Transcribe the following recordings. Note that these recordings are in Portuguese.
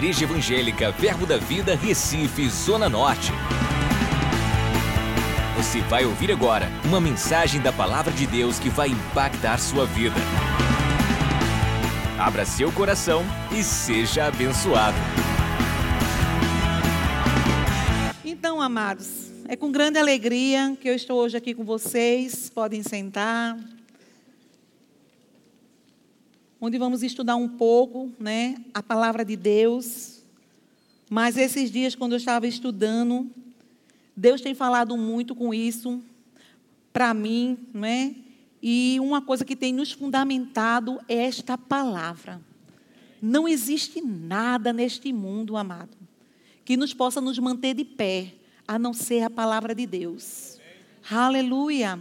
Igreja Evangélica Verbo da Vida, Recife, Zona Norte. Você vai ouvir agora uma mensagem da Palavra de Deus que vai impactar sua vida. Abra seu coração e seja abençoado. Então, amados, é com grande alegria que eu estou hoje aqui com vocês. Podem sentar onde vamos estudar um pouco, né, a palavra de Deus. Mas esses dias, quando eu estava estudando, Deus tem falado muito com isso para mim, né? E uma coisa que tem nos fundamentado é esta palavra. Não existe nada neste mundo, amado, que nos possa nos manter de pé, a não ser a palavra de Deus. Aleluia.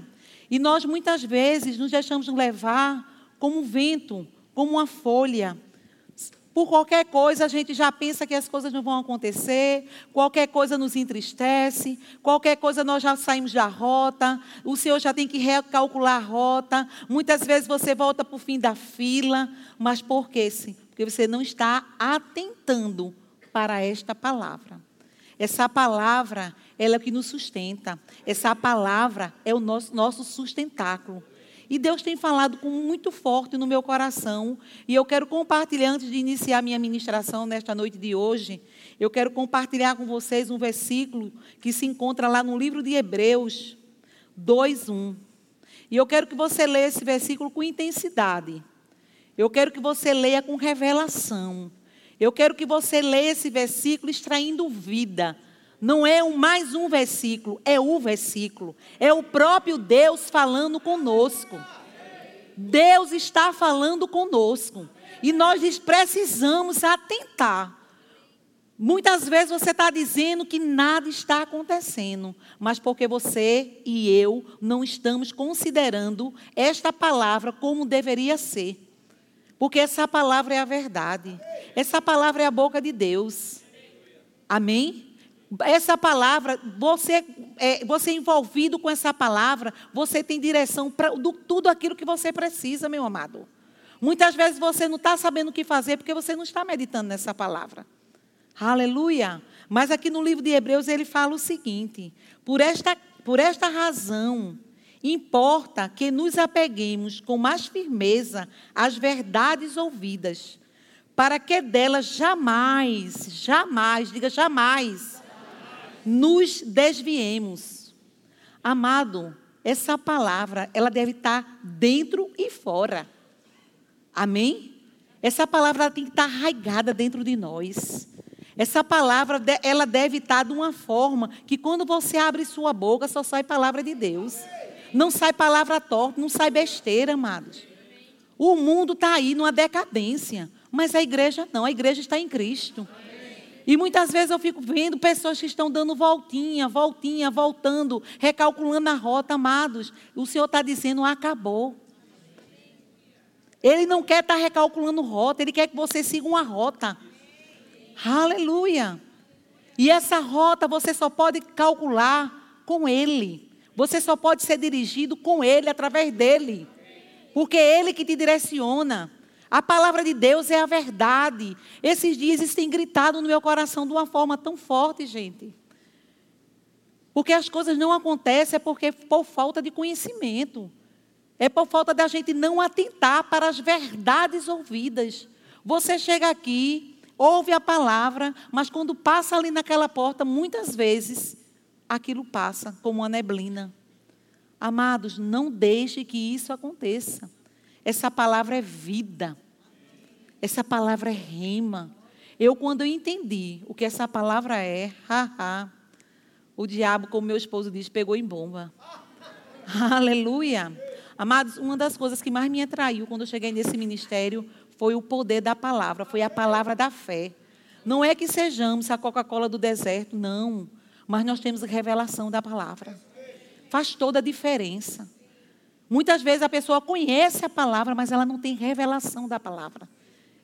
E nós muitas vezes nos deixamos levar como vento, como uma folha. Por qualquer coisa, a gente já pensa que as coisas não vão acontecer, qualquer coisa nos entristece, qualquer coisa nós já saímos da rota, o Senhor já tem que recalcular a rota. Muitas vezes você volta para o fim da fila, mas por quê? Porque você não está atentando para esta palavra. Essa palavra, ela é o que nos sustenta. Essa palavra é o nosso, nosso sustentáculo. E Deus tem falado com muito forte no meu coração. E eu quero compartilhar, antes de iniciar minha ministração nesta noite de hoje, eu quero compartilhar com vocês um versículo que se encontra lá no livro de Hebreus 2:1. E eu quero que você leia esse versículo com intensidade. Eu quero que você leia com revelação. Eu quero que você leia esse versículo extraindo vida não é um, mais um versículo, é o versículo. É o próprio Deus falando conosco. Deus está falando conosco. E nós precisamos atentar. Muitas vezes você está dizendo que nada está acontecendo, mas porque você e eu não estamos considerando esta palavra como deveria ser. Porque essa palavra é a verdade. Essa palavra é a boca de Deus. Amém? Essa palavra, você, é, você envolvido com essa palavra, você tem direção para tudo aquilo que você precisa, meu amado. Muitas vezes você não está sabendo o que fazer porque você não está meditando nessa palavra. Aleluia. Mas aqui no livro de Hebreus ele fala o seguinte: por esta, por esta razão, importa que nos apeguemos com mais firmeza às verdades ouvidas, para que delas jamais, jamais, diga jamais, nos desviemos. Amado, essa palavra, ela deve estar dentro e fora. Amém? Essa palavra tem que estar arraigada dentro de nós. Essa palavra, ela deve estar de uma forma que quando você abre sua boca, só sai palavra de Deus. Não sai palavra torta, não sai besteira, amados. O mundo está aí numa decadência, mas a igreja não, a igreja está em Cristo. E muitas vezes eu fico vendo pessoas que estão dando voltinha, voltinha, voltando, recalculando a rota, amados. O Senhor está dizendo, acabou. Ele não quer estar tá recalculando rota, ele quer que você siga uma rota. Aleluia. E essa rota você só pode calcular com Ele. Você só pode ser dirigido com Ele, através dele. Porque é Ele que te direciona. A palavra de Deus é a verdade. Esses dias isso tem gritado no meu coração de uma forma tão forte, gente. Porque as coisas não acontecem é porque por falta de conhecimento. É por falta da gente não atentar para as verdades ouvidas. Você chega aqui, ouve a palavra, mas quando passa ali naquela porta, muitas vezes aquilo passa como uma neblina. Amados, não deixe que isso aconteça. Essa palavra é vida. Essa palavra é rima. Eu, quando eu entendi o que essa palavra é, haha, o diabo, como meu esposo diz, pegou em bomba. Aleluia. Amados, uma das coisas que mais me atraiu quando eu cheguei nesse ministério foi o poder da palavra, foi a palavra da fé. Não é que sejamos a Coca-Cola do deserto, não. Mas nós temos revelação da palavra. Faz toda a diferença. Muitas vezes a pessoa conhece a palavra, mas ela não tem revelação da palavra.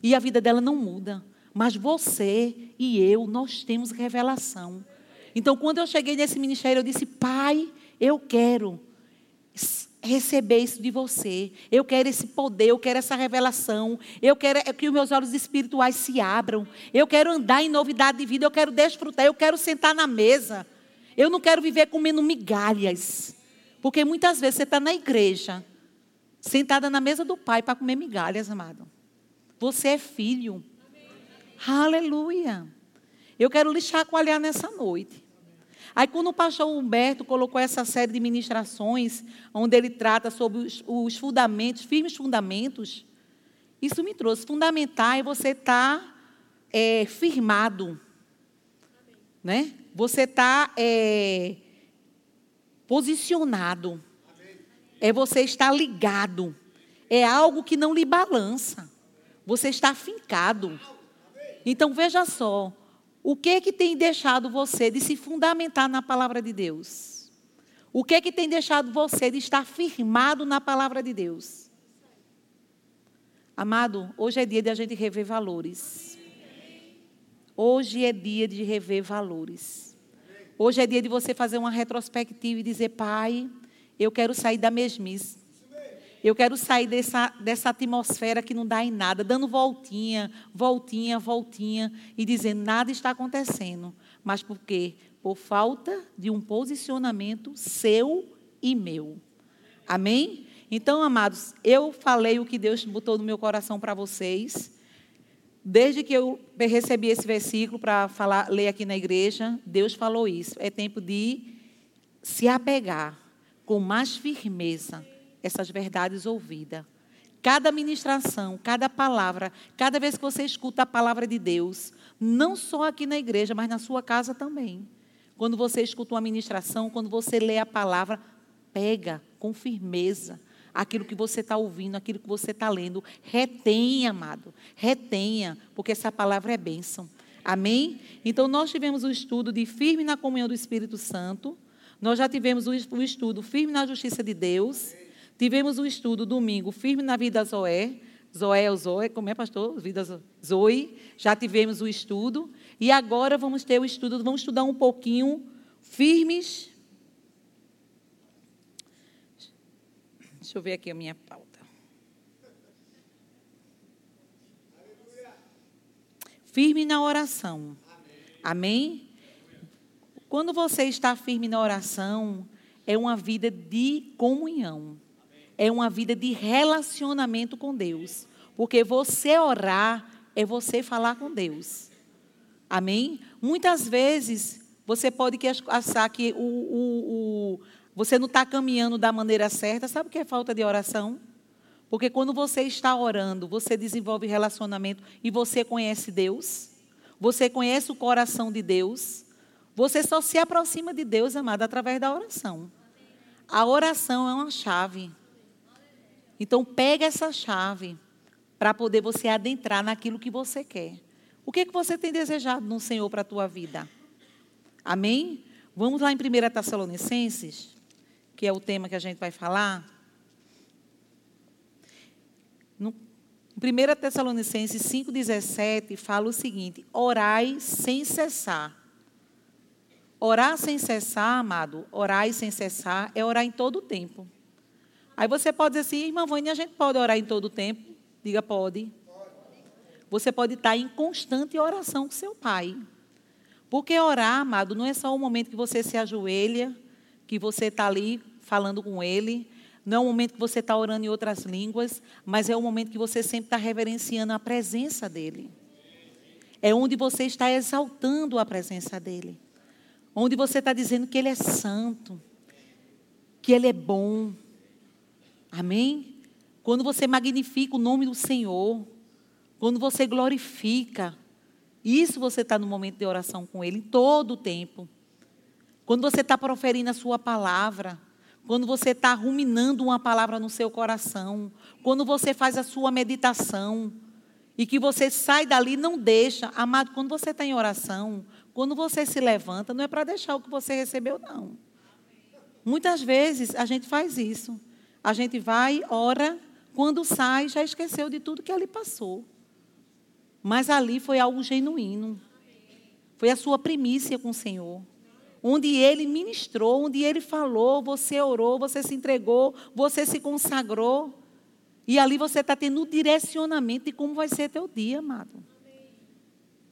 E a vida dela não muda. Mas você e eu, nós temos revelação. Então, quando eu cheguei nesse ministério, eu disse: Pai, eu quero receber isso de você. Eu quero esse poder, eu quero essa revelação. Eu quero é que os meus olhos espirituais se abram. Eu quero andar em novidade de vida, eu quero desfrutar, eu quero sentar na mesa. Eu não quero viver comendo migalhas. Porque muitas vezes você está na igreja, sentada na mesa do pai para comer migalhas, amado. Você é filho. Amém. Aleluia. Eu quero lhe chacoalhar nessa noite. Aí, quando o pastor Humberto colocou essa série de ministrações, onde ele trata sobre os, os fundamentos, firmes fundamentos, isso me trouxe. Fundamentar é você estar tá, é, firmado. Né? Você está é, posicionado. É você estar ligado. É algo que não lhe balança. Você está fincado. Então, veja só. O que que tem deixado você de se fundamentar na palavra de Deus? O que que tem deixado você de estar firmado na palavra de Deus? Amado, hoje é dia de a gente rever valores. Hoje é dia de rever valores. Hoje é dia de você fazer uma retrospectiva e dizer, Pai, eu quero sair da mesmice. Eu quero sair dessa, dessa atmosfera que não dá em nada, dando voltinha, voltinha, voltinha e dizendo nada está acontecendo. Mas por quê? Por falta de um posicionamento seu e meu. Amém? Então, amados, eu falei o que Deus botou no meu coração para vocês. Desde que eu recebi esse versículo para falar, ler aqui na igreja, Deus falou isso. É tempo de se apegar com mais firmeza essas verdades ouvidas. Cada ministração, cada palavra, cada vez que você escuta a palavra de Deus, não só aqui na igreja, mas na sua casa também. Quando você escuta uma ministração, quando você lê a palavra, pega com firmeza aquilo que você está ouvindo, aquilo que você está lendo. Retenha, amado. Retenha, porque essa palavra é bênção. Amém? Então, nós tivemos o estudo de firme na comunhão do Espírito Santo. Nós já tivemos o estudo firme na justiça de Deus. Tivemos um estudo domingo, firme na vida Zoé. Zoé ou Zoé, como é, pastor? Vida Zoe. Já tivemos o estudo. E agora vamos ter o estudo, vamos estudar um pouquinho firmes. Deixa eu ver aqui a minha pauta. Firme na oração. Amém? Quando você está firme na oração, é uma vida de comunhão é uma vida de relacionamento com Deus. Porque você orar é você falar com Deus. Amém? Muitas vezes você pode achar que o, o, o você não está caminhando da maneira certa. Sabe o que é falta de oração? Porque quando você está orando, você desenvolve relacionamento e você conhece Deus. Você conhece o coração de Deus. Você só se aproxima de Deus, amado, através da oração. A oração é uma chave. Então, pega essa chave para poder você adentrar naquilo que você quer. O que, é que você tem desejado no Senhor para a tua vida? Amém? Vamos lá em 1 Tessalonicenses, que é o tema que a gente vai falar. No 1 Tessalonicenses 5,17 fala o seguinte: orai sem cessar. Orar sem cessar, amado, orar sem cessar é orar em todo o tempo. Aí você pode dizer assim, irmã Vânia, a gente pode orar em todo o tempo? Diga, pode. Você pode estar em constante oração com seu pai. Porque orar, amado, não é só o momento que você se ajoelha, que você está ali falando com ele, não é o momento que você está orando em outras línguas, mas é o momento que você sempre está reverenciando a presença dele. É onde você está exaltando a presença dele. Onde você está dizendo que ele é santo, que ele é bom, Amém? Quando você magnifica o nome do Senhor, quando você glorifica, isso você está no momento de oração com Ele, em todo o tempo. Quando você está proferindo a sua palavra, quando você está ruminando uma palavra no seu coração, quando você faz a sua meditação, e que você sai dali, não deixa. Amado, quando você está em oração, quando você se levanta, não é para deixar o que você recebeu, não. Muitas vezes a gente faz isso. A gente vai, ora, quando sai, já esqueceu de tudo que ali passou. Mas ali foi algo genuíno. Foi a sua primícia com o Senhor. Onde ele ministrou, onde ele falou, você orou, você se entregou, você se consagrou. E ali você está tendo o direcionamento de como vai ser teu dia, amado.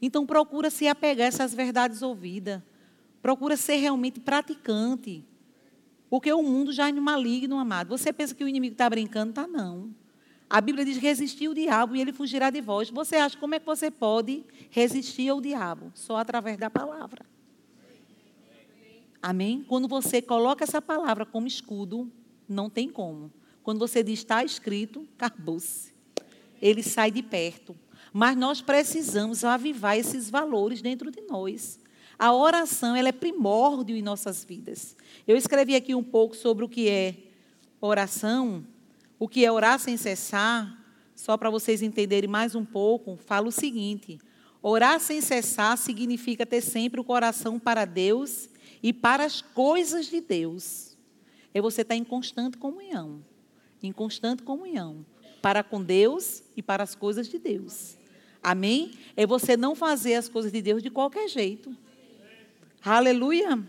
Então procura se apegar a essas verdades ouvidas. Procura ser realmente praticante. Porque o mundo já é maligno, amado. Você pensa que o inimigo está brincando? Está não. A Bíblia diz resistir o diabo e ele fugirá de vós. Você acha como é que você pode resistir ao diabo? Só através da palavra. Amém? Quando você coloca essa palavra como escudo, não tem como. Quando você diz está escrito, acabou-se. Ele sai de perto. Mas nós precisamos avivar esses valores dentro de nós. A oração ela é primórdio em nossas vidas. Eu escrevi aqui um pouco sobre o que é oração, o que é orar sem cessar, só para vocês entenderem mais um pouco, falo o seguinte: orar sem cessar significa ter sempre o coração para Deus e para as coisas de Deus. É você estar em constante comunhão. Em constante comunhão. Para com Deus e para as coisas de Deus. Amém? É você não fazer as coisas de Deus de qualquer jeito. Aleluia.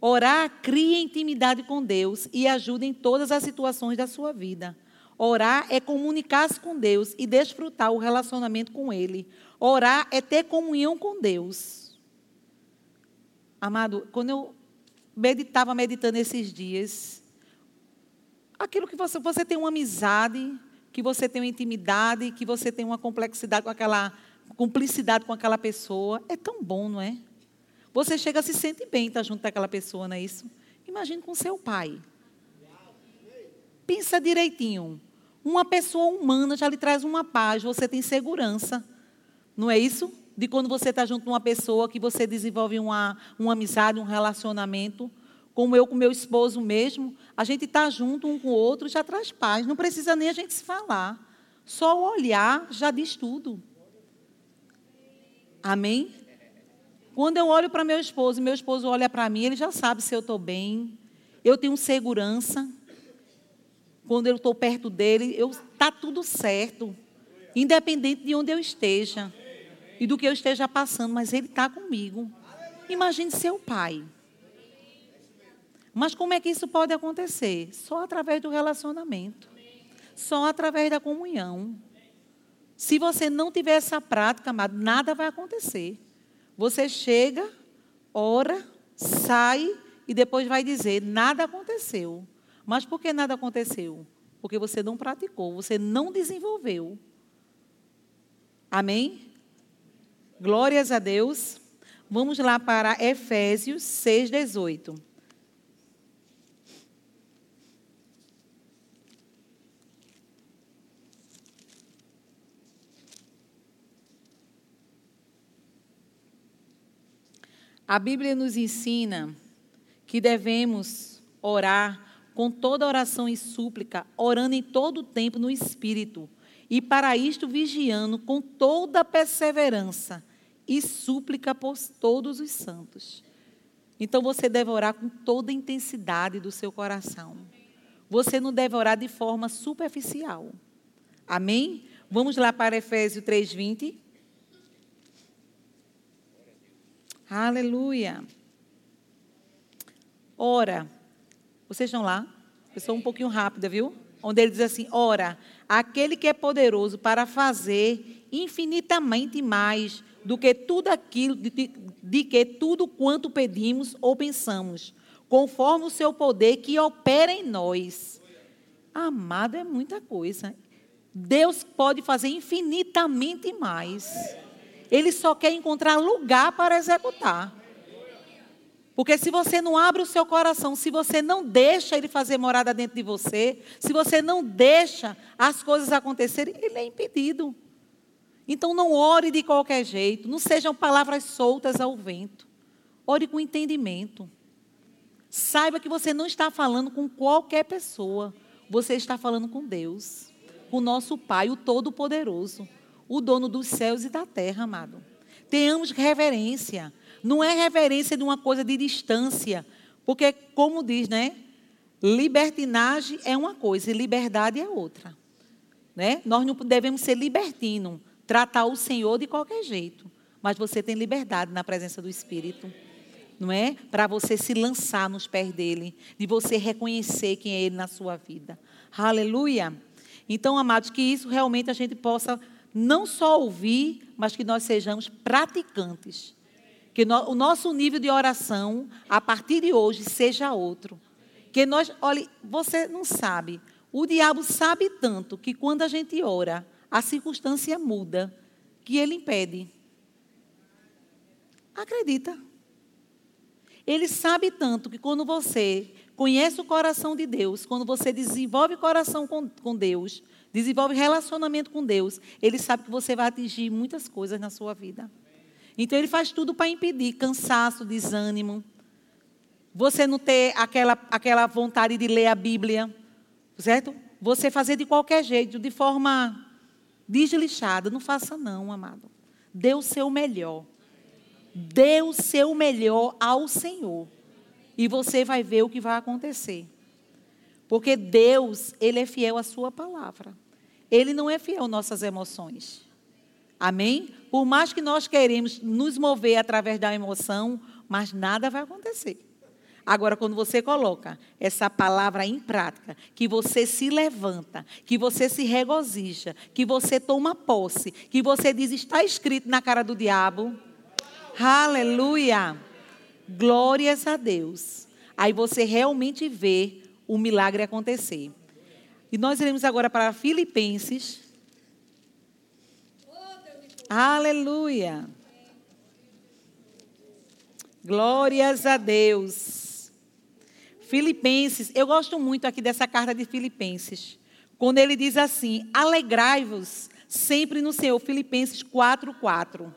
Orar cria intimidade com Deus e ajuda em todas as situações da sua vida. Orar é comunicar-se com Deus e desfrutar o relacionamento com Ele. Orar é ter comunhão com Deus. Amado, quando eu meditava meditando esses dias, aquilo que você, você tem uma amizade, que você tem uma intimidade, que você tem uma complexidade com aquela, cumplicidade com aquela pessoa, é tão bom, não é? Você chega, se sente bem estar junto daquela pessoa, não é isso? Imagine com seu pai. Pensa direitinho. Uma pessoa humana já lhe traz uma paz, você tem segurança. Não é isso? De quando você está junto com uma pessoa que você desenvolve uma, uma amizade, um relacionamento. Como eu com meu esposo mesmo, a gente está junto um com o outro já traz paz. Não precisa nem a gente se falar. Só o olhar já diz tudo. Amém? Quando eu olho para meu esposo e meu esposo olha para mim, ele já sabe se eu estou bem. Eu tenho segurança. Quando eu estou perto dele, está tudo certo. Independente de onde eu esteja e do que eu esteja passando, mas Ele está comigo. Imagine seu pai. Mas como é que isso pode acontecer? Só através do relacionamento. Só através da comunhão. Se você não tiver essa prática, amado, nada vai acontecer. Você chega, ora, sai e depois vai dizer: nada aconteceu. Mas por que nada aconteceu? Porque você não praticou, você não desenvolveu. Amém? Glórias a Deus. Vamos lá para Efésios 6,18. A Bíblia nos ensina que devemos orar com toda oração e súplica, orando em todo o tempo no Espírito, e para isto vigiando com toda perseverança e súplica por todos os santos. Então você deve orar com toda a intensidade do seu coração. Você não deve orar de forma superficial. Amém? Vamos lá para Efésios 3:20. Aleluia. Ora, vocês estão lá? Eu sou um pouquinho rápida, viu? Onde ele diz assim: Ora, aquele que é poderoso para fazer infinitamente mais do que tudo aquilo, de, de que tudo quanto pedimos ou pensamos, conforme o seu poder que opera em nós. Amado, é muita coisa. Deus pode fazer infinitamente mais. Ele só quer encontrar lugar para executar. Porque se você não abre o seu coração, se você não deixa ele fazer morada dentro de você, se você não deixa as coisas acontecerem, ele é impedido. Então não ore de qualquer jeito, não sejam palavras soltas ao vento. Ore com entendimento. Saiba que você não está falando com qualquer pessoa, você está falando com Deus, com nosso Pai, o Todo-Poderoso, o dono dos céus e da terra, amado. Tenhamos reverência. Não é reverência de uma coisa de distância, porque, como diz, né? Libertinagem é uma coisa e liberdade é outra. Né? Nós não devemos ser libertinos tratar o Senhor de qualquer jeito, mas você tem liberdade na presença do Espírito. não é? Para você se lançar nos pés dele, de você reconhecer quem é ele na sua vida. Aleluia. Então, amados, que isso realmente a gente possa não só ouvir, mas que nós sejamos praticantes. Que no, o nosso nível de oração, a partir de hoje, seja outro. Que nós, olhe, você não sabe, o diabo sabe tanto que quando a gente ora, a circunstância muda, que ele impede. Acredita. Ele sabe tanto que quando você conhece o coração de Deus, quando você desenvolve coração com, com Deus, desenvolve relacionamento com Deus, ele sabe que você vai atingir muitas coisas na sua vida. Então ele faz tudo para impedir cansaço, desânimo. Você não ter aquela, aquela vontade de ler a Bíblia, certo? Você fazer de qualquer jeito, de forma deslixada. Não faça, não, amado. Dê o seu melhor. Dê o seu melhor ao Senhor. E você vai ver o que vai acontecer. Porque Deus, Ele é fiel à Sua palavra. Ele não é fiel às nossas emoções. Amém? Por mais que nós queremos nos mover através da emoção, mas nada vai acontecer. Agora, quando você coloca essa palavra em prática, que você se levanta, que você se regozija, que você toma posse, que você diz, está escrito na cara do diabo, Aleluia! Glórias a Deus. Aí você realmente vê o milagre acontecer. E nós iremos agora para Filipenses. Aleluia! Glórias a Deus. Filipenses, eu gosto muito aqui dessa carta de Filipenses. Quando ele diz assim: Alegrai-vos sempre no Senhor. Filipenses 4, 4.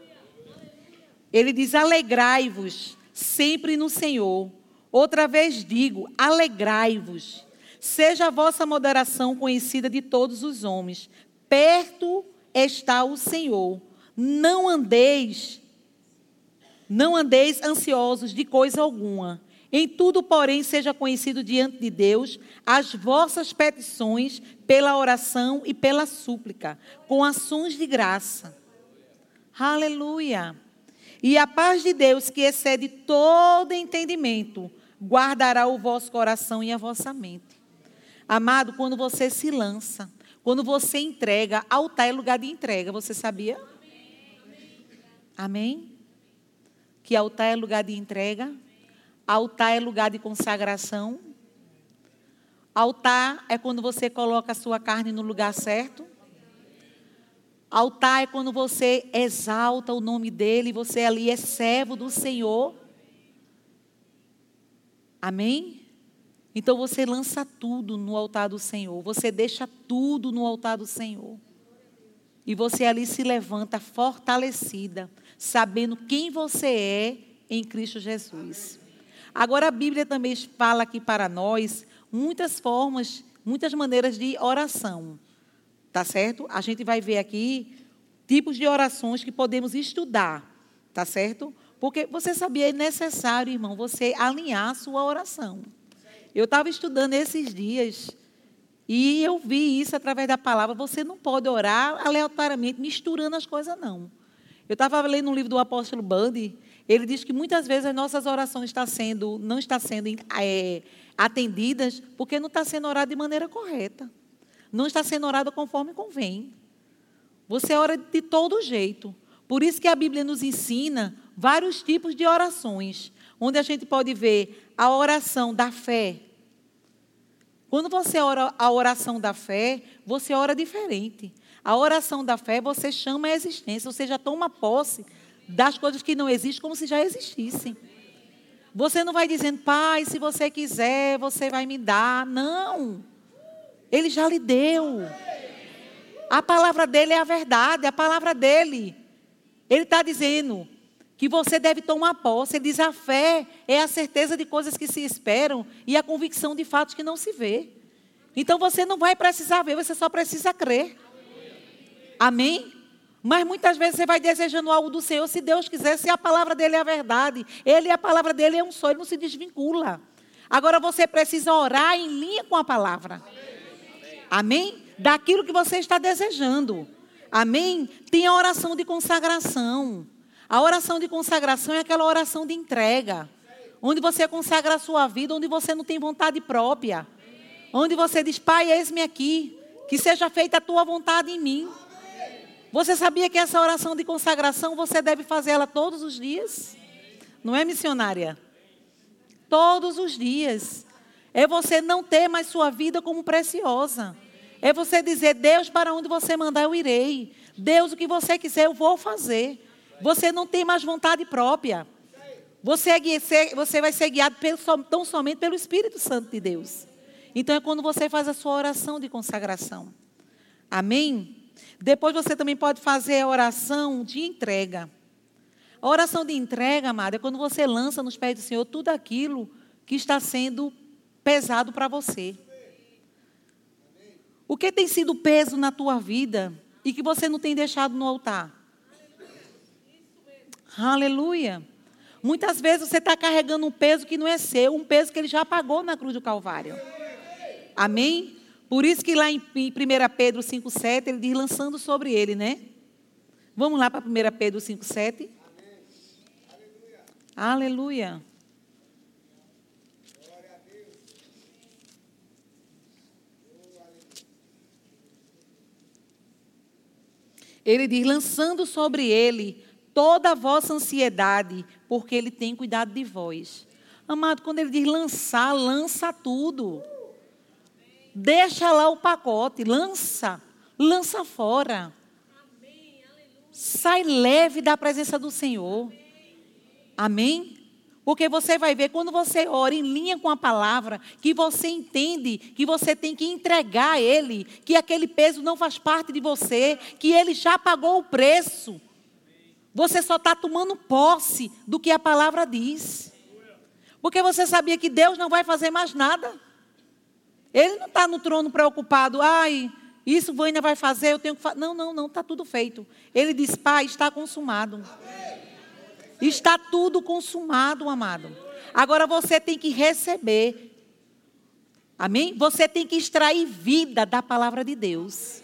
Ele diz: alegrai-vos sempre no Senhor. Outra vez digo: alegrai-vos. Seja a vossa moderação conhecida de todos os homens. Perto está o Senhor. Não andeis, não andeis ansiosos de coisa alguma. Em tudo, porém, seja conhecido diante de Deus as vossas petições pela oração e pela súplica, com ações de graça. Aleluia. E a paz de Deus, que excede todo entendimento, guardará o vosso coração e a vossa mente. Amado, quando você se lança, quando você entrega, altar é lugar de entrega, você sabia? Amém? Que altar é lugar de entrega, altar é lugar de consagração. Altar é quando você coloca a sua carne no lugar certo. Altar é quando você exalta o nome dele, você ali é servo do Senhor. Amém? Então você lança tudo no altar do Senhor, você deixa tudo no altar do Senhor. E você ali se levanta fortalecida, sabendo quem você é em Cristo Jesus. Agora a Bíblia também fala aqui para nós muitas formas, muitas maneiras de oração. Tá certo? A gente vai ver aqui tipos de orações que podemos estudar. Tá certo? Porque você sabia, é necessário, irmão, você alinhar a sua oração. Eu estava estudando esses dias e eu vi isso através da palavra. Você não pode orar aleatoriamente, misturando as coisas, não. Eu estava lendo um livro do apóstolo Bundy. Ele diz que muitas vezes as nossas orações estão sendo, não estão sendo é, atendidas porque não está sendo orado de maneira correta não está sendo orado conforme convém. Você ora de todo jeito. Por isso que a Bíblia nos ensina vários tipos de orações, onde a gente pode ver a oração da fé. Quando você ora a oração da fé, você ora diferente. A oração da fé, você chama a existência, você já toma posse das coisas que não existem como se já existissem. Você não vai dizendo, Pai, se você quiser, você vai me dar. Não. Ele já lhe deu. A palavra dele é a verdade, a palavra dele. Ele está dizendo que você deve tomar posse. Ele diz: a fé é a certeza de coisas que se esperam e a convicção de fatos que não se vê. Então você não vai precisar ver, você só precisa crer. Amém? Mas muitas vezes você vai desejando algo do Senhor, se Deus quiser, se a palavra dele é a verdade. Ele, a palavra dele é um só, ele não se desvincula. Agora você precisa orar em linha com a palavra. Amém? Daquilo que você está desejando. Amém? Tem a oração de consagração. A oração de consagração é aquela oração de entrega. onde você consagra a sua vida, onde você não tem vontade própria. Onde você diz, Pai, eis-me aqui, que seja feita a tua vontade em mim. Você sabia que essa oração de consagração você deve fazer ela todos os dias? Não é missionária? Todos os dias. É você não ter mais sua vida como preciosa. É você dizer, Deus, para onde você mandar, eu irei. Deus, o que você quiser, eu vou fazer. Você não tem mais vontade própria. Você, é, você vai ser guiado pelo, tão somente pelo Espírito Santo de Deus. Então é quando você faz a sua oração de consagração. Amém? Depois você também pode fazer a oração de entrega. A oração de entrega, amada, é quando você lança nos pés do Senhor tudo aquilo que está sendo pesado para você. O que tem sido peso na tua vida e que você não tem deixado no altar? Aleluia. Muitas vezes você está carregando um peso que não é seu, um peso que ele já pagou na cruz do Calvário. Amém? Por isso que lá em 1 Pedro 5,7 ele diz lançando sobre ele, né? Vamos lá para 1 Pedro 5,7. Aleluia. Ele diz: lançando sobre ele toda a vossa ansiedade, porque ele tem cuidado de vós. Amado, quando ele diz lançar, lança tudo. Deixa lá o pacote, lança, lança fora. Sai leve da presença do Senhor. Amém? Porque você vai ver, quando você ora em linha com a palavra, que você entende que você tem que entregar a Ele, que aquele peso não faz parte de você, que Ele já pagou o preço. Você só está tomando posse do que a palavra diz. Porque você sabia que Deus não vai fazer mais nada. Ele não está no trono preocupado, ai, isso Vânia vai fazer, eu tenho que fazer. Não, não, não, está tudo feito. Ele diz, Pai, está consumado. Está tudo consumado, amado. Agora você tem que receber. Amém? Você tem que extrair vida da palavra de Deus.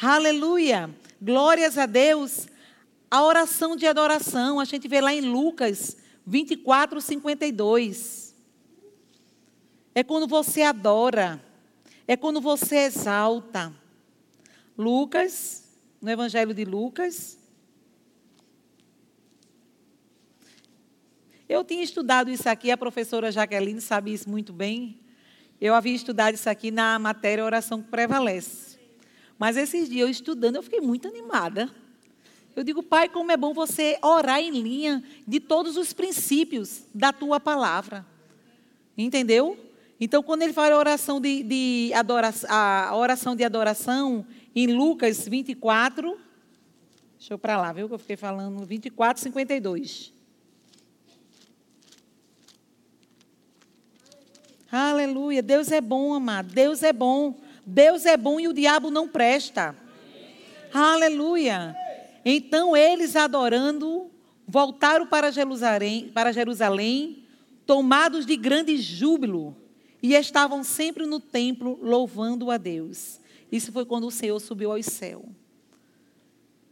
Aleluia. Glórias a Deus. A oração de adoração, a gente vê lá em Lucas 24, 52. É quando você adora. É quando você exalta. Lucas, no Evangelho de Lucas. Eu tinha estudado isso aqui, a professora Jaqueline sabe isso muito bem. Eu havia estudado isso aqui na matéria Oração que Prevalece. Mas esses dias eu estudando, eu fiquei muito animada. Eu digo, Pai, como é bom você orar em linha de todos os princípios da tua palavra. Entendeu? Então, quando ele fala a oração de, de adoração, a oração de adoração, em Lucas 24, deixa eu para lá, viu que eu fiquei falando, 24, 52. Aleluia, Deus é bom, amado, Deus é bom. Deus é bom e o diabo não presta. Aleluia. Então eles adorando, voltaram para Jerusalém, para Jerusalém, tomados de grande júbilo e estavam sempre no templo louvando a Deus. Isso foi quando o Senhor subiu ao céu.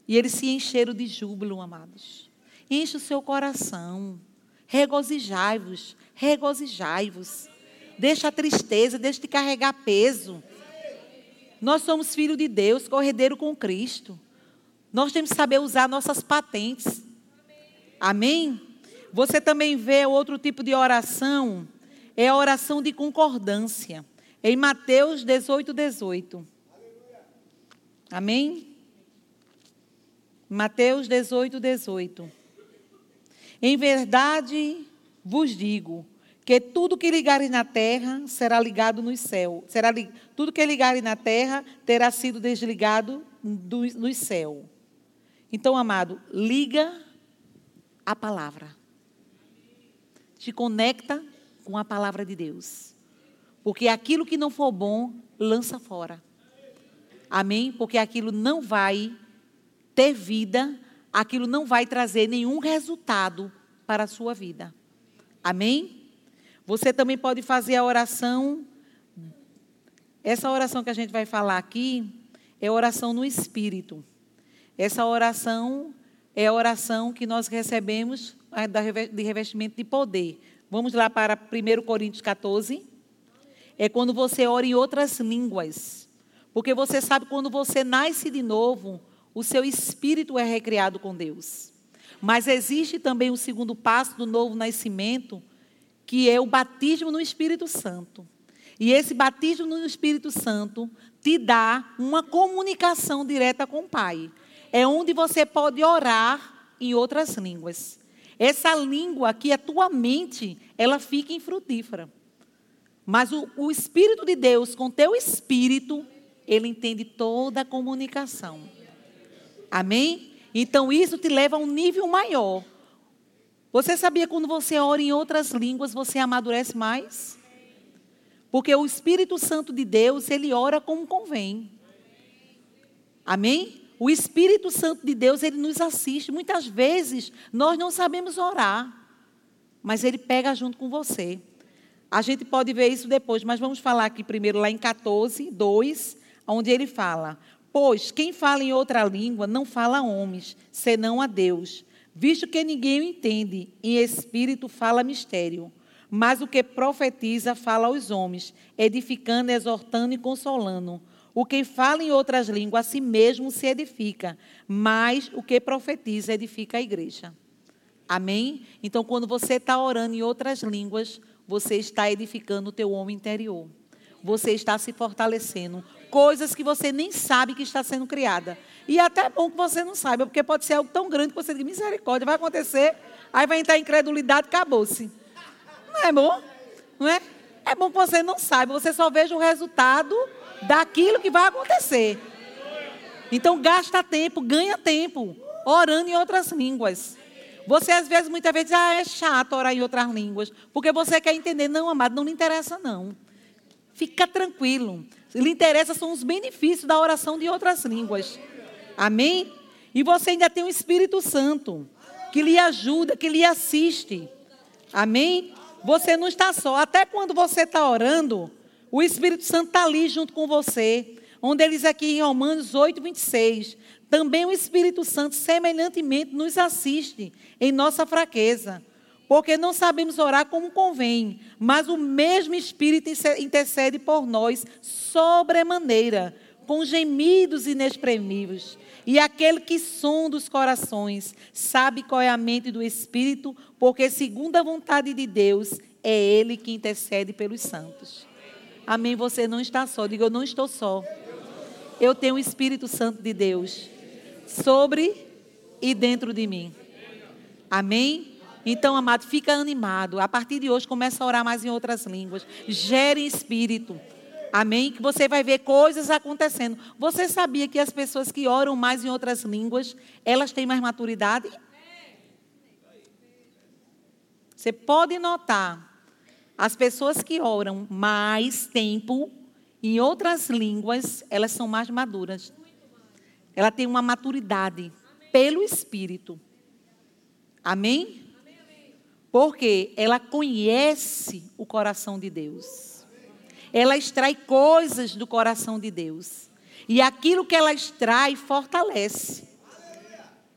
E eles se encheram de júbilo, amados. Enche o seu coração. Regozijai-vos, regozijai-vos. Deixa a tristeza, deixa de carregar peso. Nós somos filhos de Deus, corredeiro com Cristo. Nós temos que saber usar nossas patentes. Amém? Você também vê outro tipo de oração é a oração de concordância. Em Mateus 18, 18. Amém? Mateus 18, 18. Em verdade vos digo que tudo que ligares na terra será ligado no céu. Será li... tudo que ligares na terra terá sido desligado do, no céu. Então, amado, liga a palavra. Te conecta com a palavra de Deus. Porque aquilo que não for bom, lança fora. Amém? Porque aquilo não vai ter vida, aquilo não vai trazer nenhum resultado para a sua vida. Amém? Você também pode fazer a oração. Essa oração que a gente vai falar aqui é oração no espírito. Essa oração é a oração que nós recebemos de revestimento de poder Vamos lá para 1 Coríntios 14. É quando você ora em outras línguas. Porque você sabe quando você nasce de novo, o seu espírito é recriado com Deus. Mas existe também o segundo passo do novo nascimento, que é o batismo no Espírito Santo. E esse batismo no Espírito Santo te dá uma comunicação direta com o Pai. É onde você pode orar em outras línguas. Essa língua que é tua mente, ela fica infrutífera. Mas o, o Espírito de Deus, com teu espírito, ele entende toda a comunicação. Amém? Então isso te leva a um nível maior. Você sabia quando você ora em outras línguas, você amadurece mais? Porque o Espírito Santo de Deus, ele ora como convém. Amém? O Espírito Santo de Deus, ele nos assiste. Muitas vezes nós não sabemos orar, mas ele pega junto com você. A gente pode ver isso depois, mas vamos falar aqui primeiro lá em 14, 2, onde ele fala: Pois quem fala em outra língua não fala a homens, senão a Deus, visto que ninguém o entende, em espírito fala mistério. Mas o que profetiza fala aos homens, edificando, exortando e consolando. O que fala em outras línguas, a si mesmo se edifica, mas o que profetiza edifica a igreja. Amém? Então, quando você está orando em outras línguas, você está edificando o teu homem interior. Você está se fortalecendo. Coisas que você nem sabe que está sendo criada. E é até bom que você não saiba, porque pode ser algo tão grande que você diz, misericórdia, vai acontecer, aí vai entrar incredulidade, acabou-se. Não é bom? Não é? É bom que você não saiba, você só veja o resultado daquilo que vai acontecer. Então gasta tempo, ganha tempo, orando em outras línguas. Você às vezes, muitas vezes, ah, é chato orar em outras línguas, porque você quer entender. Não, amado, não lhe interessa não. Fica tranquilo. Lhe interessa são os benefícios da oração de outras línguas. Amém? E você ainda tem o Espírito Santo, que lhe ajuda, que lhe assiste. Amém? Você não está só. Até quando você está orando, o Espírito Santo está ali junto com você. Onde ele diz aqui em Romanos 8, 26. Também o Espírito Santo, semelhantemente, nos assiste em nossa fraqueza. Porque não sabemos orar como convém, mas o mesmo Espírito intercede por nós sobremaneira, com gemidos inexprimíveis. E aquele que sonda os corações sabe qual é a mente do Espírito, porque, segundo a vontade de Deus, é Ele que intercede pelos santos. Amém. Você não está só. Diga, eu não estou só. Eu tenho o Espírito Santo de Deus sobre e dentro de mim. Amém? Então, amado, fica animado. A partir de hoje, começa a orar mais em outras línguas. Gere espírito. Amém? Que você vai ver coisas acontecendo. Você sabia que as pessoas que oram mais em outras línguas, elas têm mais maturidade? Você pode notar as pessoas que oram mais tempo em outras línguas, elas são mais maduras. Ela tem uma maturidade pelo Espírito. Amém? Porque ela conhece o coração de Deus. Ela extrai coisas do coração de Deus. E aquilo que ela extrai fortalece.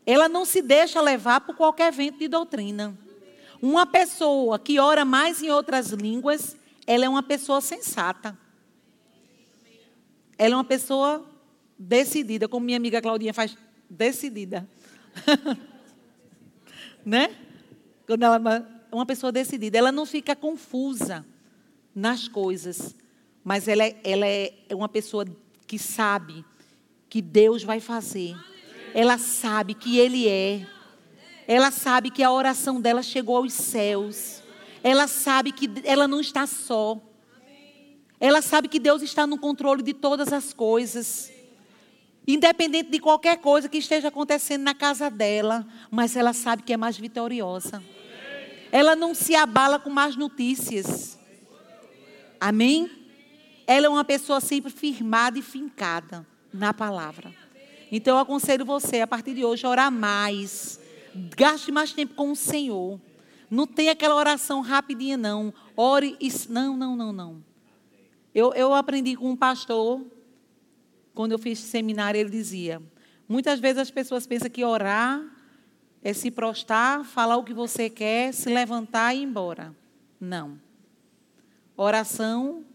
Ela não se deixa levar por qualquer vento de doutrina. Uma pessoa que ora mais em outras línguas, ela é uma pessoa sensata. Ela é uma pessoa decidida, como minha amiga Claudinha faz, decidida. né? Quando ela é uma pessoa decidida, ela não fica confusa nas coisas, mas ela é, ela é uma pessoa que sabe que Deus vai fazer. Ela sabe que Ele é. Ela sabe que a oração dela chegou aos céus. Ela sabe que ela não está só. Ela sabe que Deus está no controle de todas as coisas. Independente de qualquer coisa que esteja acontecendo na casa dela, mas ela sabe que é mais vitoriosa. Ela não se abala com más notícias. Amém? Ela é uma pessoa sempre firmada e fincada na palavra. Então eu aconselho você, a partir de hoje, a orar mais Gaste mais tempo com o Senhor. Não tem aquela oração rapidinha, não. Ore e. Não, não, não, não. Eu, eu aprendi com um pastor, quando eu fiz seminário, ele dizia: muitas vezes as pessoas pensam que orar é se prostrar, falar o que você quer, se levantar e ir embora. Não. Oração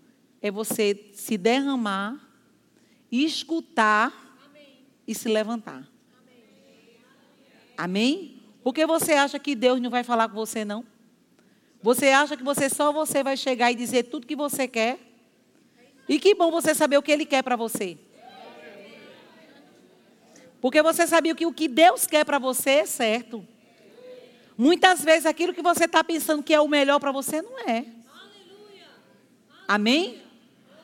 é você se derramar, escutar Amém. e se levantar. Amém? Porque você acha que Deus não vai falar com você, não? Você acha que você só você vai chegar e dizer tudo que você quer? E que bom você saber o que Ele quer para você. Porque você sabia que o que Deus quer para você é certo. Muitas vezes aquilo que você está pensando que é o melhor para você não é. Amém?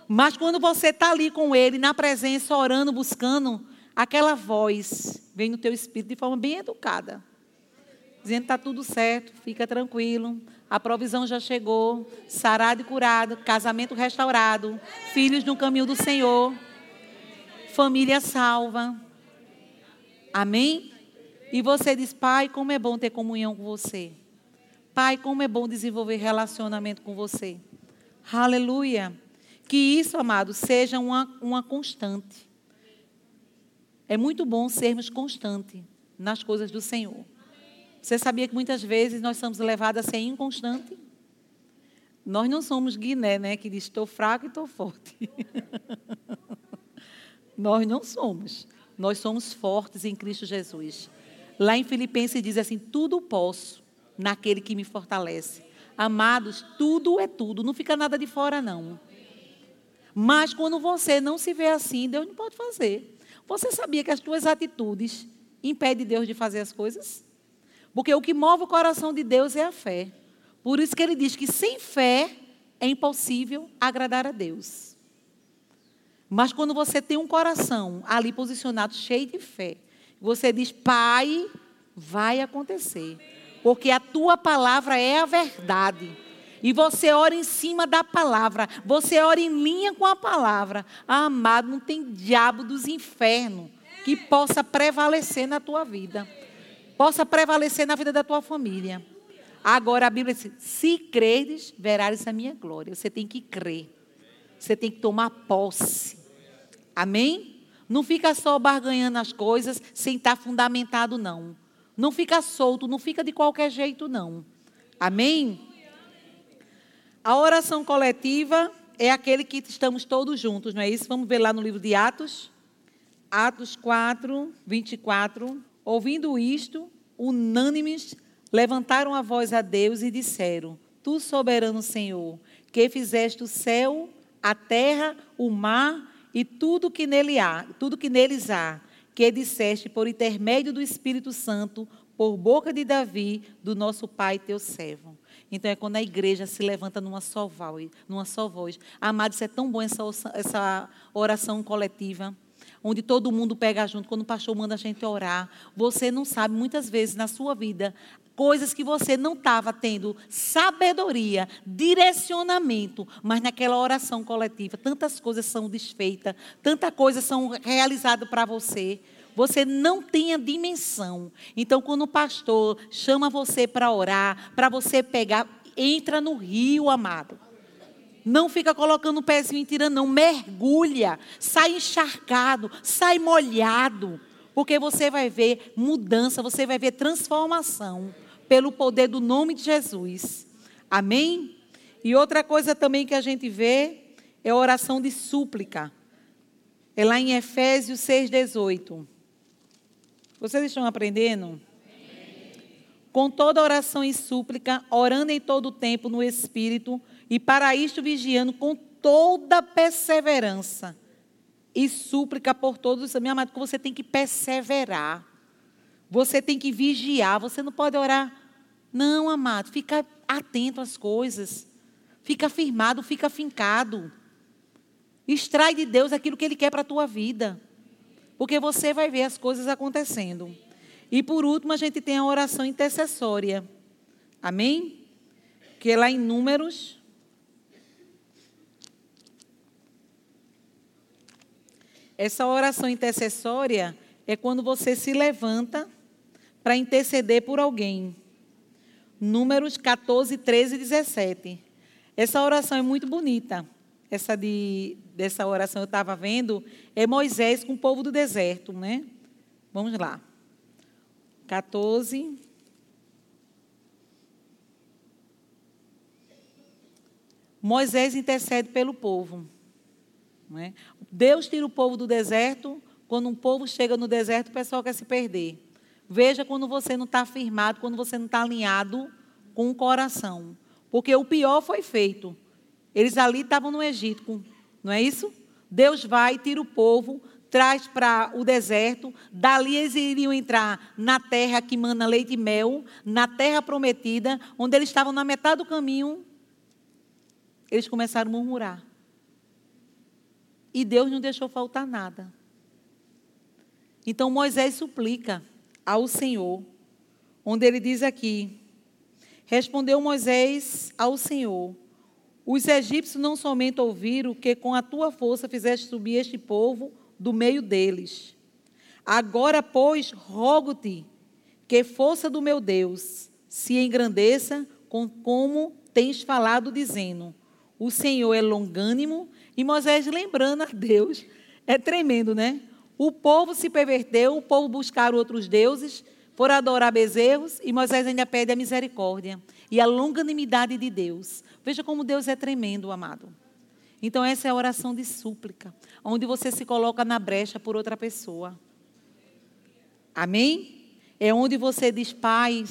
Mas quando você está ali com Ele, na presença, orando, buscando, aquela voz vem no teu espírito de forma bem educada. Dizendo que está tudo certo, fica tranquilo, a provisão já chegou, sarado e curado, casamento restaurado, filhos no caminho do Senhor, família salva. Amém? E você diz, Pai, como é bom ter comunhão com você. Pai, como é bom desenvolver relacionamento com você. Aleluia. Que isso, amado, seja uma, uma constante. É muito bom sermos constantes nas coisas do Senhor. Você sabia que muitas vezes nós somos levados a ser inconstante? Nós não somos Guiné, né? Que diz, estou fraco e estou forte. nós não somos. Nós somos fortes em Cristo Jesus. Lá em Filipenses diz assim: tudo posso naquele que me fortalece. Amados, tudo é tudo, não fica nada de fora, não. Mas quando você não se vê assim, Deus não pode fazer. Você sabia que as tuas atitudes impedem Deus de fazer as coisas? Porque o que move o coração de Deus é a fé. Por isso que ele diz que sem fé é impossível agradar a Deus. Mas quando você tem um coração ali posicionado, cheio de fé, você diz, Pai, vai acontecer. Porque a tua palavra é a verdade. E você ora em cima da palavra. Você ora em linha com a palavra. Ah, amado, não tem diabo dos infernos que possa prevalecer na tua vida. Possa prevalecer na vida da tua família. Agora a Bíblia diz: se creres, verás a minha glória. Você tem que crer. Você tem que tomar posse. Amém? Não fica só barganhando as coisas sem estar fundamentado, não. Não fica solto, não fica de qualquer jeito, não. Amém? A oração coletiva é aquele que estamos todos juntos, não é isso? Vamos ver lá no livro de Atos. Atos 4, 24. Ouvindo isto, unânimes levantaram a voz a Deus e disseram: Tu, soberano Senhor, que fizeste o céu, a terra, o mar e tudo que nele há, tudo que neles há, que disseste por intermédio do Espírito Santo, por boca de Davi, do nosso pai teu servo. Então é quando a igreja se levanta numa só voz, numa só voz. Amado, isso é tão bom essa, essa oração coletiva onde todo mundo pega junto, quando o pastor manda a gente orar. Você não sabe, muitas vezes na sua vida, coisas que você não estava tendo sabedoria, direcionamento, mas naquela oração coletiva, tantas coisas são desfeitas, tantas coisas são realizadas para você. Você não tem a dimensão. Então, quando o pastor chama você para orar, para você pegar, entra no rio, amado. Não fica colocando o pezinho em tirando, não. Mergulha. Sai encharcado, sai molhado. Porque você vai ver mudança, você vai ver transformação pelo poder do nome de Jesus. Amém? E outra coisa também que a gente vê é a oração de súplica. É lá em Efésios 6,18. Vocês estão aprendendo? Com toda oração e súplica, orando em todo o tempo no Espírito, e para isto vigiando com toda perseverança e súplica por todos. Minha amada, você tem que perseverar. Você tem que vigiar, você não pode orar. Não, amado, fica atento às coisas. Fica firmado, fica fincado. Extrai de Deus aquilo que Ele quer para a tua vida. Porque você vai ver as coisas acontecendo. E por último, a gente tem a oração intercessória. Amém? Que é lá em Números. Essa oração intercessória é quando você se levanta para interceder por alguém. Números 14, 13 e 17. Essa oração é muito bonita. Essa de, dessa oração eu estava vendo é Moisés com o povo do deserto, né? Vamos lá. 14. Moisés intercede pelo povo. Não é? Deus tira o povo do deserto. Quando um povo chega no deserto, o pessoal quer se perder. Veja quando você não está firmado, quando você não está alinhado com o coração. Porque o pior foi feito. Eles ali estavam no Egito, não é isso? Deus vai, tira o povo, traz para o deserto. Dali eles iriam entrar na terra que mana leite e mel, na terra prometida, onde eles estavam na metade do caminho. Eles começaram a murmurar. E Deus não deixou faltar nada. Então Moisés suplica ao Senhor, onde ele diz aqui: Respondeu Moisés ao Senhor: Os egípcios não somente ouviram que com a tua força fizeste subir este povo do meio deles. Agora, pois, rogo-te que força do meu Deus se engrandeça com como tens falado, dizendo: O Senhor é longânimo. E Moisés lembrando a Deus, é tremendo, né? O povo se perverteu, o povo buscaram outros deuses, foram adorar bezerros e Moisés ainda pede a misericórdia e a longanimidade de Deus. Veja como Deus é tremendo, amado. Então, essa é a oração de súplica, onde você se coloca na brecha por outra pessoa. Amém? É onde você diz, Pai,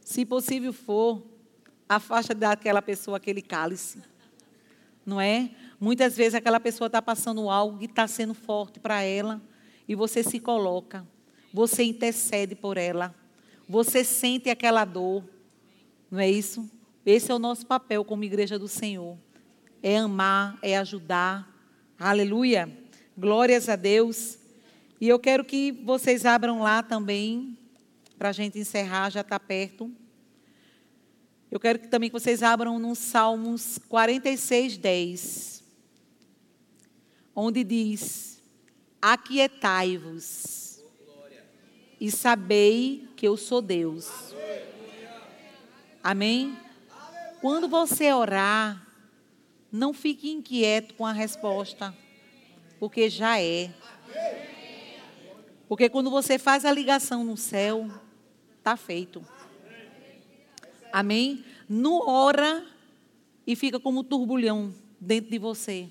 se possível for, afasta daquela pessoa aquele cálice. Não é? Muitas vezes aquela pessoa está passando algo e está sendo forte para ela e você se coloca, você intercede por ela, você sente aquela dor, não é isso? Esse é o nosso papel como igreja do Senhor. É amar, é ajudar. Aleluia. Glórias a Deus. E eu quero que vocês abram lá também, para a gente encerrar, já está perto. Eu quero que também que vocês abram no Salmos 46, 10. Onde diz: Aquietai-vos e sabei que eu sou Deus. Amém? Quando você orar, não fique inquieto com a resposta, porque já é. Porque quando você faz a ligação no céu, está feito. Amém? Não ora e fica como turbulhão dentro de você.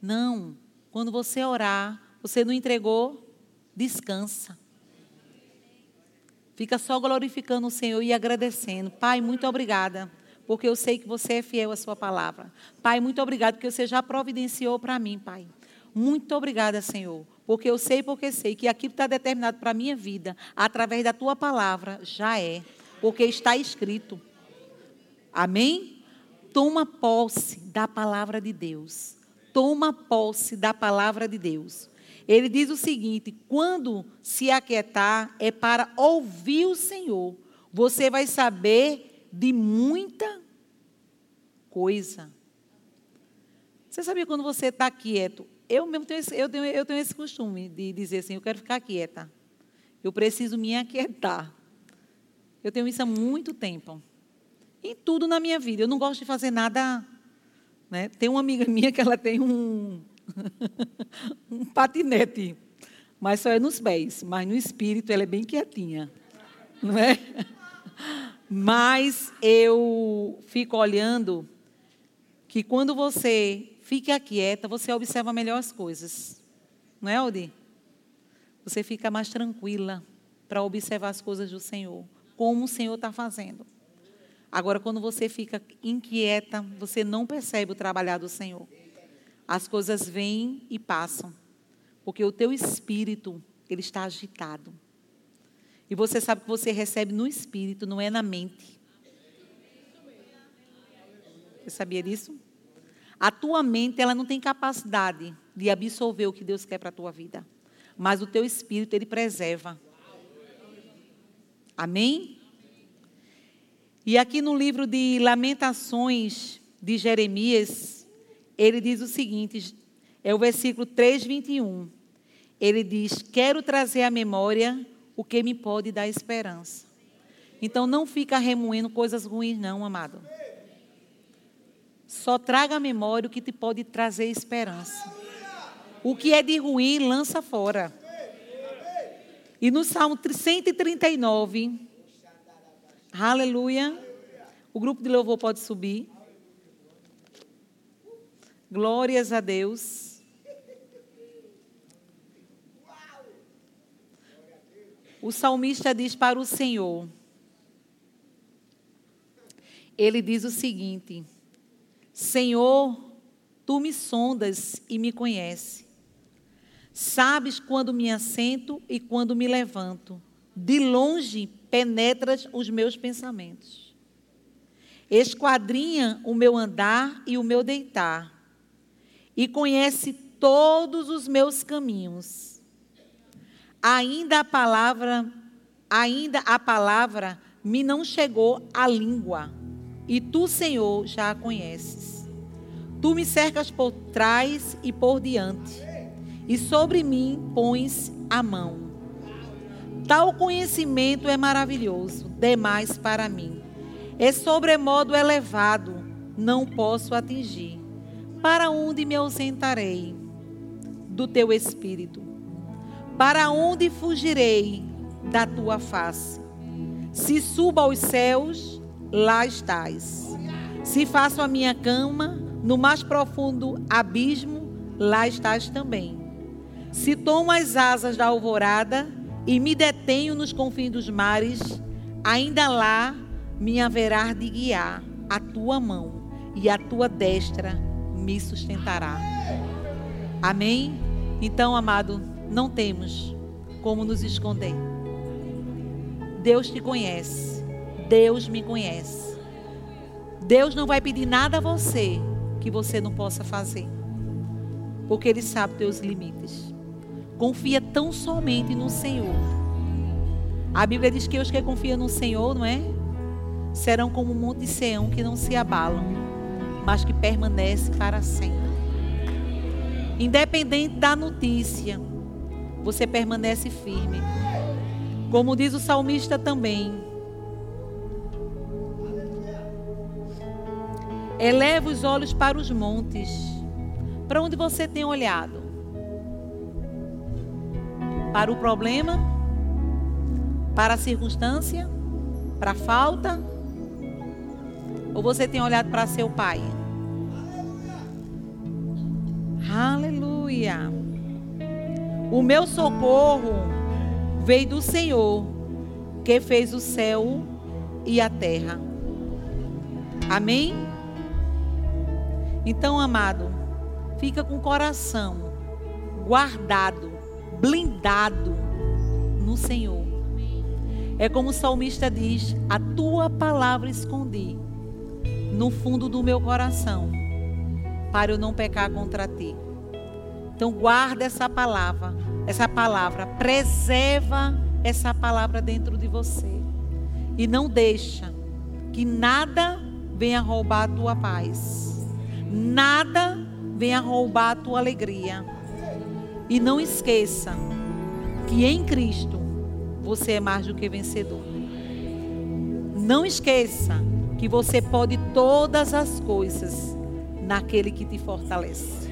Não. Quando você orar, você não entregou? Descansa. Fica só glorificando o Senhor e agradecendo. Pai, muito obrigada, porque eu sei que você é fiel à sua palavra. Pai, muito obrigado porque você já providenciou para mim, Pai. Muito obrigada, Senhor, porque eu sei porque sei que aquilo que está determinado para a minha vida, através da tua palavra, já é, porque está escrito. Amém? Toma posse da palavra de Deus. Toma posse da palavra de Deus. Ele diz o seguinte: quando se aquietar é para ouvir o Senhor. Você vai saber de muita coisa. Você sabia quando você está quieto? Eu mesmo tenho esse, eu tenho, eu tenho esse costume de dizer assim: eu quero ficar quieta. Eu preciso me aquietar. Eu tenho isso há muito tempo. Em tudo na minha vida. Eu não gosto de fazer nada. Né? Tem uma amiga minha que ela tem um, um patinete, mas só é nos pés, mas no espírito ela é bem quietinha, não é? Mas eu fico olhando que quando você fica quieta, você observa melhor as coisas, não é, Aldi? Você fica mais tranquila para observar as coisas do Senhor, como o Senhor está fazendo. Agora, quando você fica inquieta, você não percebe o trabalhar do Senhor. As coisas vêm e passam, porque o teu espírito, ele está agitado. E você sabe que você recebe no espírito, não é na mente. Você sabia disso? A tua mente, ela não tem capacidade de absorver o que Deus quer para a tua vida. Mas o teu espírito, ele preserva. Amém? E aqui no livro de Lamentações de Jeremias, ele diz o seguinte, é o versículo 3, 21. Ele diz: Quero trazer à memória o que me pode dar esperança. Então não fica remoendo coisas ruins, não, amado. Só traga à memória o que te pode trazer esperança. O que é de ruim, lança fora. E no Salmo 139, aleluia. O grupo de louvor pode subir. Glórias a Deus. O salmista diz para o Senhor: ele diz o seguinte: Senhor, tu me sondas e me conheces. Sabes quando me assento e quando me levanto. De longe penetras os meus pensamentos. Esquadrinha o meu andar e o meu deitar. E conhece todos os meus caminhos. Ainda a palavra, ainda a palavra me não chegou à língua e tu, Senhor, já a conheces. Tu me cercas por trás e por diante, e sobre mim pões a mão. Tal conhecimento é maravilhoso, demais para mim. É sobremodo elevado, não posso atingir. Para onde me ausentarei do teu espírito? Para onde fugirei da tua face? Se suba aos céus, lá estás. Se faço a minha cama no mais profundo abismo, lá estás também. Se tomo as asas da alvorada e me detenho nos confins dos mares, ainda lá me haverá de guiar a tua mão e a tua destra me sustentará. Amém? Então, amado, não temos como nos esconder. Deus te conhece. Deus me conhece. Deus não vai pedir nada a você que você não possa fazer. Porque Ele sabe teus limites. Confia tão somente no Senhor. A Bíblia diz que os que confiam no Senhor, não é? Serão como um monte de Seão que não se abalam, mas que permanece para sempre. Independente da notícia, você permanece firme. Como diz o salmista também, Eleva os olhos para os montes. Para onde você tem olhado? Para o problema? Para a circunstância? Para a falta? Ou você tem olhado para seu pai? Aleluia. O meu socorro veio do Senhor, que fez o céu e a terra. Amém? Então, amado, fica com o coração guardado, blindado no Senhor. É como o salmista diz: A tua palavra escondi no fundo do meu coração, para eu não pecar contra ti. Então, guarda essa palavra, essa palavra, preserva essa palavra dentro de você. E não deixa que nada venha roubar a tua paz nada venha roubar a tua alegria. E não esqueça que em Cristo você é mais do que vencedor. Não esqueça que você pode todas as coisas naquele que te fortalece.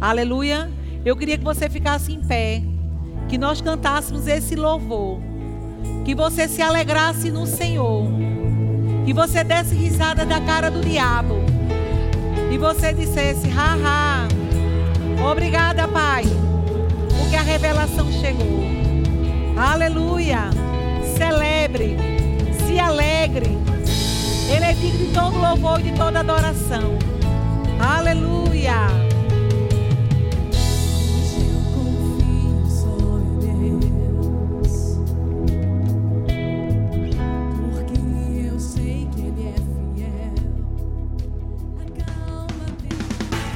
Aleluia. Eu queria que você ficasse em pé, que nós cantássemos esse louvor, que você se alegrasse no Senhor, que você desse risada da cara do diabo e você dissesse, haha, obrigada, Pai, porque a revelação chegou. Aleluia. Celebre, se alegre. Ele é digno de todo louvor e de toda adoração. Aleluia.